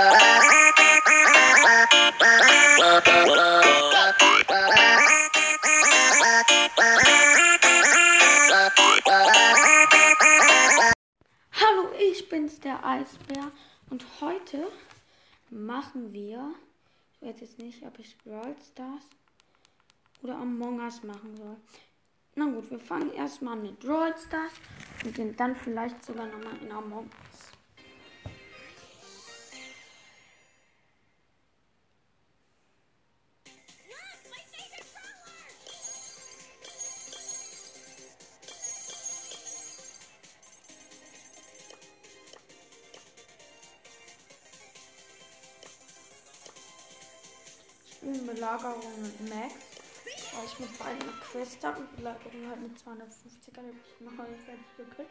Hallo, ich bin's, der Eisbär. Und heute machen wir, ich weiß jetzt nicht, ob ich Brawl Stars oder Among Us machen soll. Na gut, wir fangen erstmal mit Brawl Stars und dann vielleicht sogar nochmal in Among Us. Spielen Belagerung mit Max. Weil ich mit beiden Quest habe und Belagerung halt mit 250er. Die habe ich noch mal fertig gekriegt.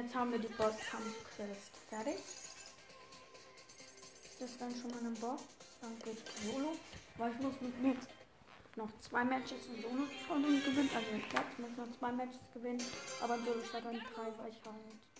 Jetzt haben wir die Bosskampf-Quest fertig. Das ist dann schon mal eine Box. Dann geht Solo. Weil ich muss mit Max noch zwei Matches in Solo schon gewinnen. Also mit Platz muss noch zwei Matches gewinnen. Aber in Solo statt dann drei, weil ich halt.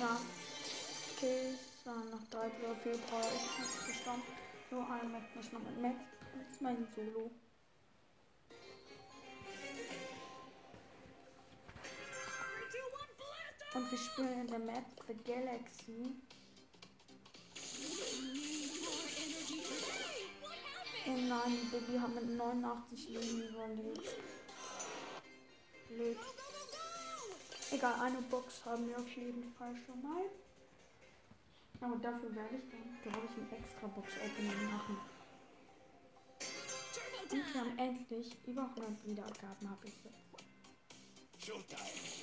Ja. So, nach drei Blau Februar ist es gestorben. Nur ein Mac nicht noch mit Max. Das ist mein Solo. Und wir spielen in der Map The Galaxy. Oh nein, Baby hat mit 89 Leben überlebt. Blöd. Egal, eine Box haben wir auf jeden Fall schon mal. Aber dafür werde ich dann, glaube ich, ein extra Box-Opening machen. Und haben endlich über 100 Wiedergaben, habe ich jetzt. Showtime.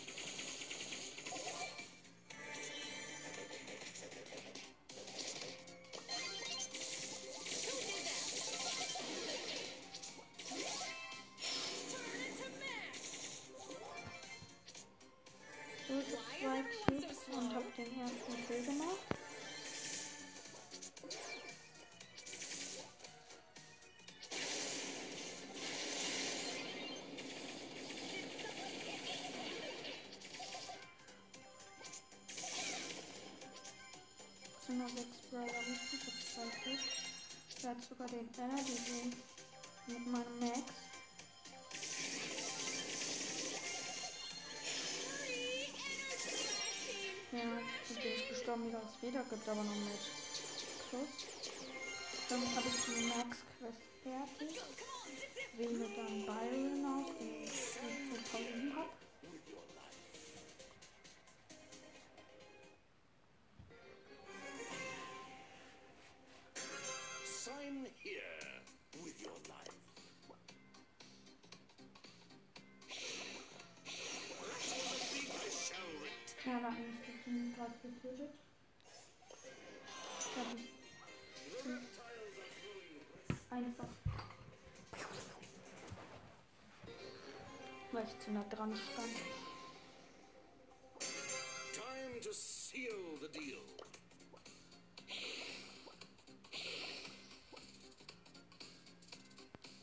606 Brawler richtig. Ich habe Ich werde sogar den Energy mit meinem Max. Ja, ich bin gestorben, wieder es wieder gibt, aber noch mit Plus. Dann habe ich die Max-Quest fertig. Wähle dann Byron auf, den ich bekommen habe. Sign here with your life. I shall return. Ja, ist die Team gerade getötet. Einfach. Weil ich zu nah dran stand. Time to seal the deal.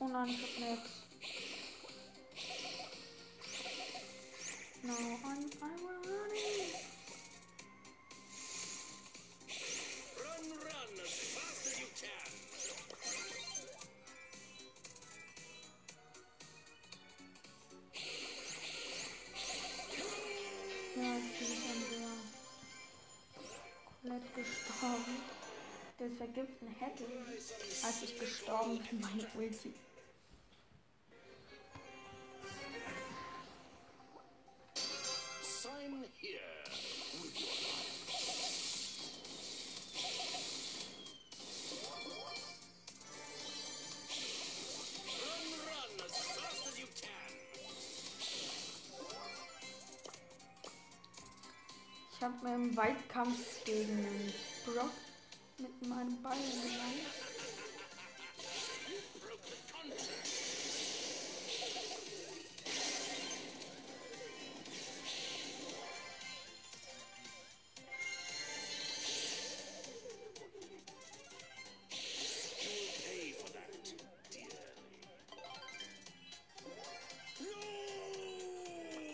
Oh nein, ich hab nix. No, I'm, I'm running. Run, run as fast as you can. Ja, komplett gestorben. Das Vergiften hätte, als ich gestorben bin, meine Ulti. Ich habe mir im Weitkampf gegen Brock mit meinem Ball gelangt.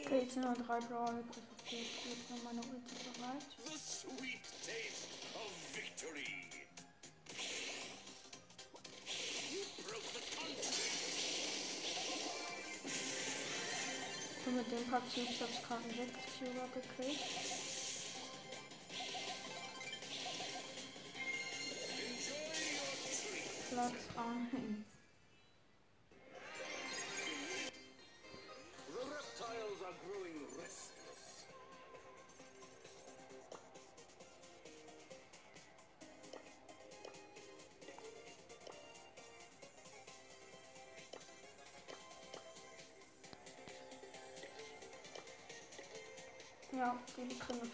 Okay, jetzt sind noch drei übrig. Okay, ich bin für meine Ulti bereit. The sweet taste of victory. You broke the contract. Und mit dem habe ich gerade einen 6 Vierer gekriegt. Platz 1.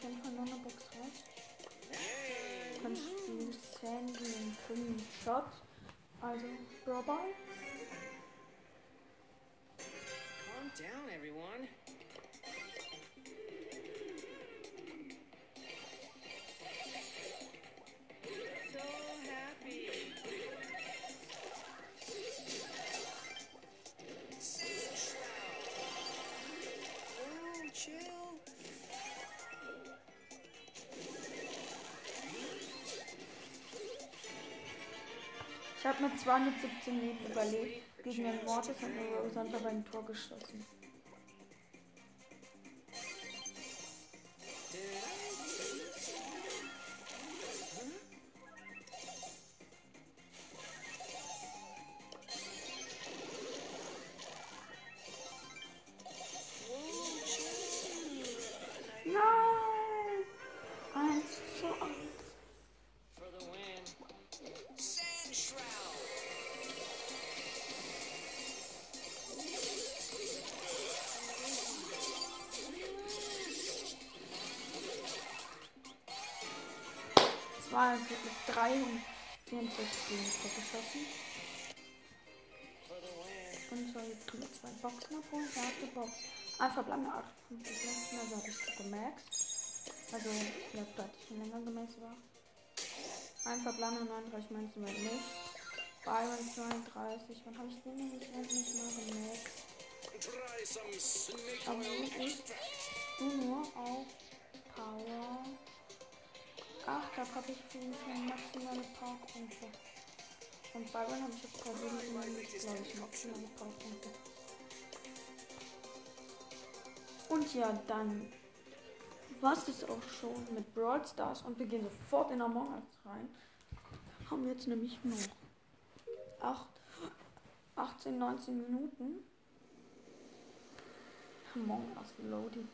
jeden Fall noch eine Box raus. Dann spielt Sandy einen grünen Shot. Also, Brawl. Calm down, everyone. Habe mit 217 Leben überlebt gegen den Mortis und Rose einfach ein Tor geschossen. 364 Meter geschossen. Und zwar jetzt wir zwei Boxen abholen. die Box. Einfach bleiben 8 Punkte gelassen, also habe ich so gemaxt. Also, ja, da hatte ich schon also, länger gemaxt war. Einfach bleiben 39 Münzen wird nicht. Byron 32, wann habe ich den denn nicht endlich mal gemaxt? Aber nicht nur auf Power. Ach, da habe ich für mich maximale Powerpunkte. Und Byron habe ich jetzt persönlich glaube ich, maximale Powerpunkte. Und ja, dann was ist auch schon mit Brawl Stars und wir gehen sofort in Among Us rein. Haben wir jetzt nämlich noch 8, 18, 19 Minuten. Among Us Loading.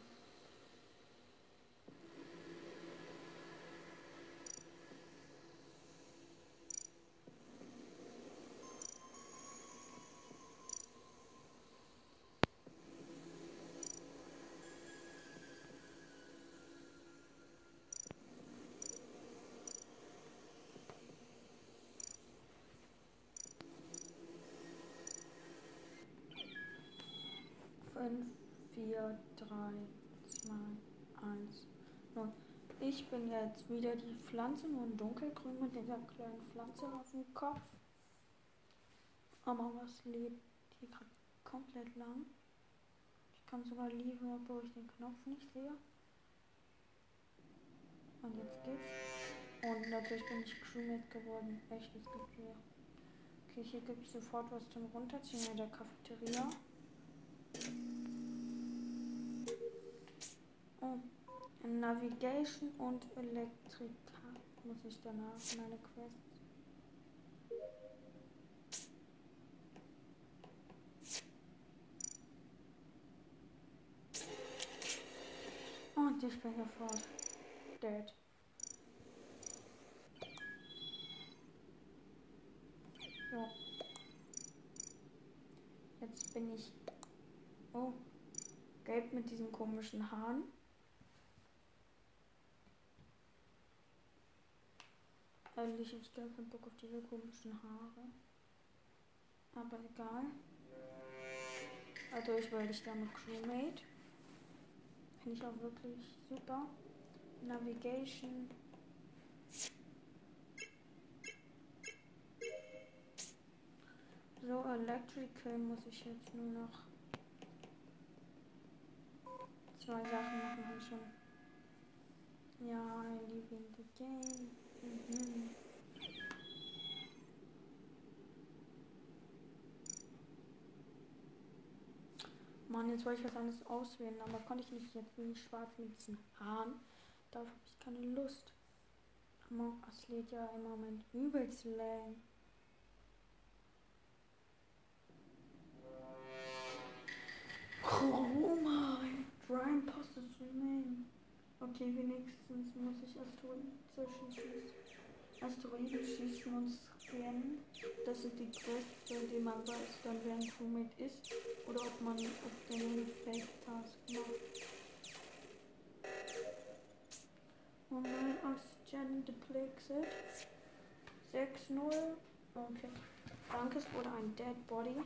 Fünf, vier, drei, zwei, eins, null. Ich bin jetzt wieder die Pflanze, nur in dunkelgrün mit dieser kleinen Pflanze auf dem Kopf. Aber was lebt hier gerade komplett lang? Ich kann sogar lieben, obwohl ich den Knopf nicht sehe. Und jetzt geht's. Und natürlich bin ich Crewmate geworden. Echt, es gibt hier. Okay, hier gibt es sofort was zum Runterziehen in der Cafeteria. Oh, Navigation und Elektrika muss ich danach meine Quests. Und ich bin sofort dead. So. Jetzt bin ich. Oh. Gelb mit diesen komischen Haaren. Ehrlich, ich gar keinen Bock auf diese komischen Haare. Aber egal. Also ich wollte ich damit Crewmate. Finde ich auch wirklich super. Navigation. So, Electrical muss ich jetzt nur noch zwei Sachen machen wir schon. Ja, I live in the game. Mhm. Mann, jetzt wollte ich was anderes auswählen, aber konnte ich nicht. Jetzt bin ich schwarz mit diesen Haaren. Darauf habe ich keine Lust. Among Us lädt ja im Moment übelst lang. Oh mein, Brian postet remain. Okay, wenigstens muss ich Asteroiden zerschießen. Asteroiden schießen und scannen. Das sind die Quests, bei denen man weiß, dann wer ein Crewmate ist oder ob man ob der eine Fake-Task macht. Oh nein, Oxygen depleted. 6-0. Okay. Danke, es wurde ein Dead Body.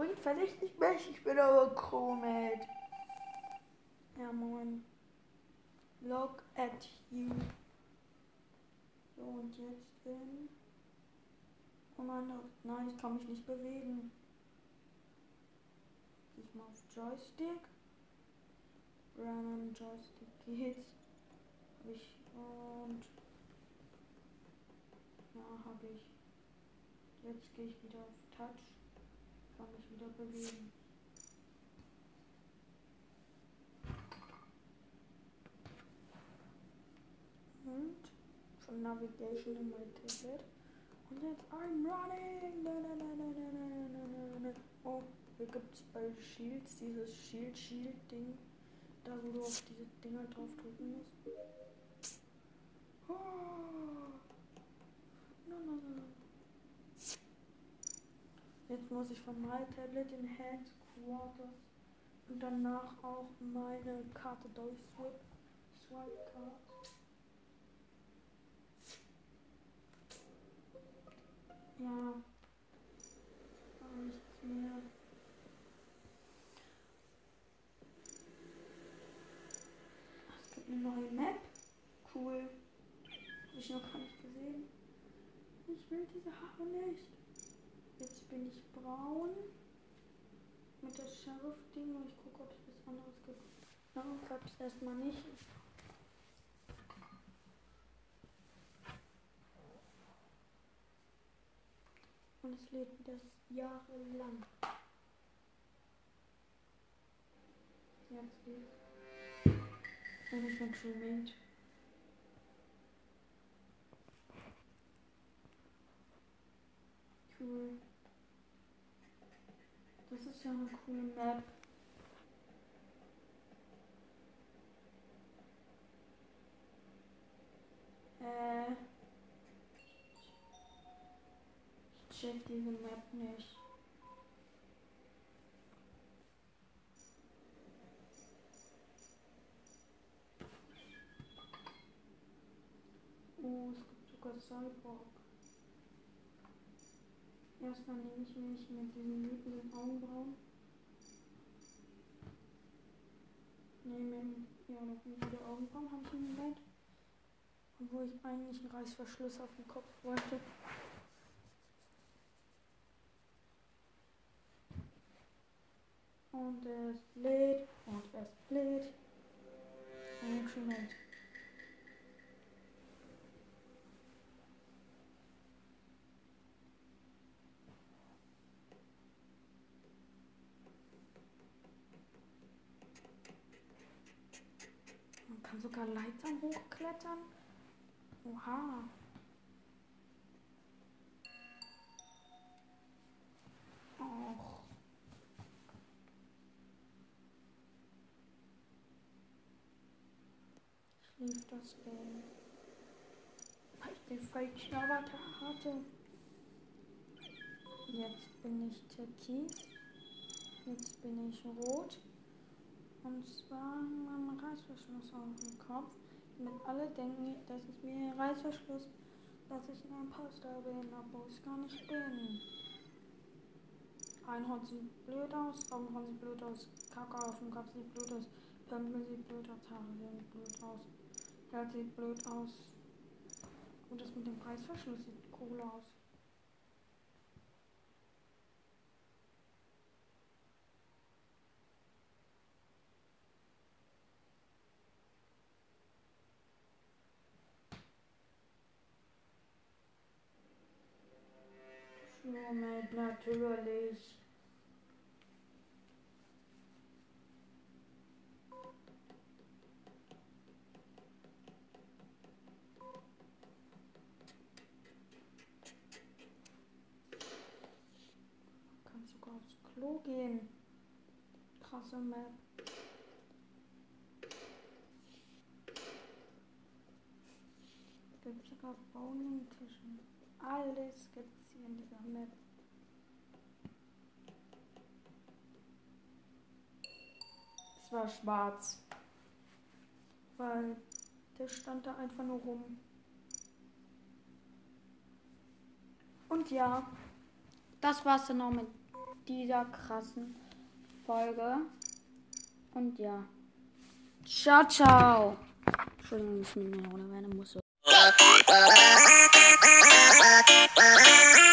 Bringt verdächtig mich. Ich bin aber Chromet. Ja, moin. Look at you. So, und jetzt in. Oh nein, nein, ich kann mich nicht bewegen. Diesmal auf Joystick. Run Joystick geht's. Hab ich und ja, habe ich. Jetzt gehe ich wieder auf Touch kann mich wieder bewegen. Und von Navigation in mein Tablet. Und jetzt I'm running! Na, na, na, oh, hier gibt es bei Shields dieses Shield-Shield-Ding, da wo du auf diese Dinger drauf drücken musst. Muss ich von My Tablet in Headquarters und danach auch meine Karte durchswipe. Swipe Card. Ja. Gar nichts mehr. Es gibt eine neue Map. Cool. Hab ich noch gar nicht gesehen. Ich will diese Haare nicht. Bin ich braun. Mit der Sheriff-Ding und ich gucke, ob es was anderes gibt. Na, gab es erstmal nicht. Und es lädt wieder jahrelang. Jetzt geht's. Und ich bin Crewmate. Cool. Das ist ja eine coole Map. Äh. Ich check diese Map nicht. Oh, es gibt sogar Cyborg. Erstmal nehme ich mich mit diesen wütenden Augenbrauen. Nehme ja noch wieder Augenbrauen habe ich im Moment. Obwohl ich eigentlich einen Reißverschluss auf dem Kopf wollte. Und es lädt und es lädt. Und schon sogar Leitern hochklettern. Oha. Och. Schlief das Game. Weil ich den falschen Avatar hatte. Jetzt bin ich Türkis. Jetzt bin ich rot. Und zwar einem Reißverschluss auf dem Kopf. Damit alle denken, dass ich mir Reißverschluss, dass ich ein Imposter bin, obwohl ich gar nicht bin. Einhorn sieht blöd aus, Augenbrauen sieht blöd aus, Kacke auf dem Kopf sieht blöd aus, Pömpel sieht blöd aus, Haare sehen blöd aus, Geld sieht blöd aus. Und das mit dem Reißverschluss sieht cool aus. Moment, natürlich. Kannst sogar aufs Klo gehen. Krasse Map. Gibt sogar Bowling-Tischen. Alles gibt's hier in dieser Map. Es war schwarz. Weil der stand da einfach nur rum. Und ja, das war's dann auch mit dieser krassen Folge. Und ja. Ciao, ciao. Entschuldigung, ich nehme eine Runde werden muss. 汪汪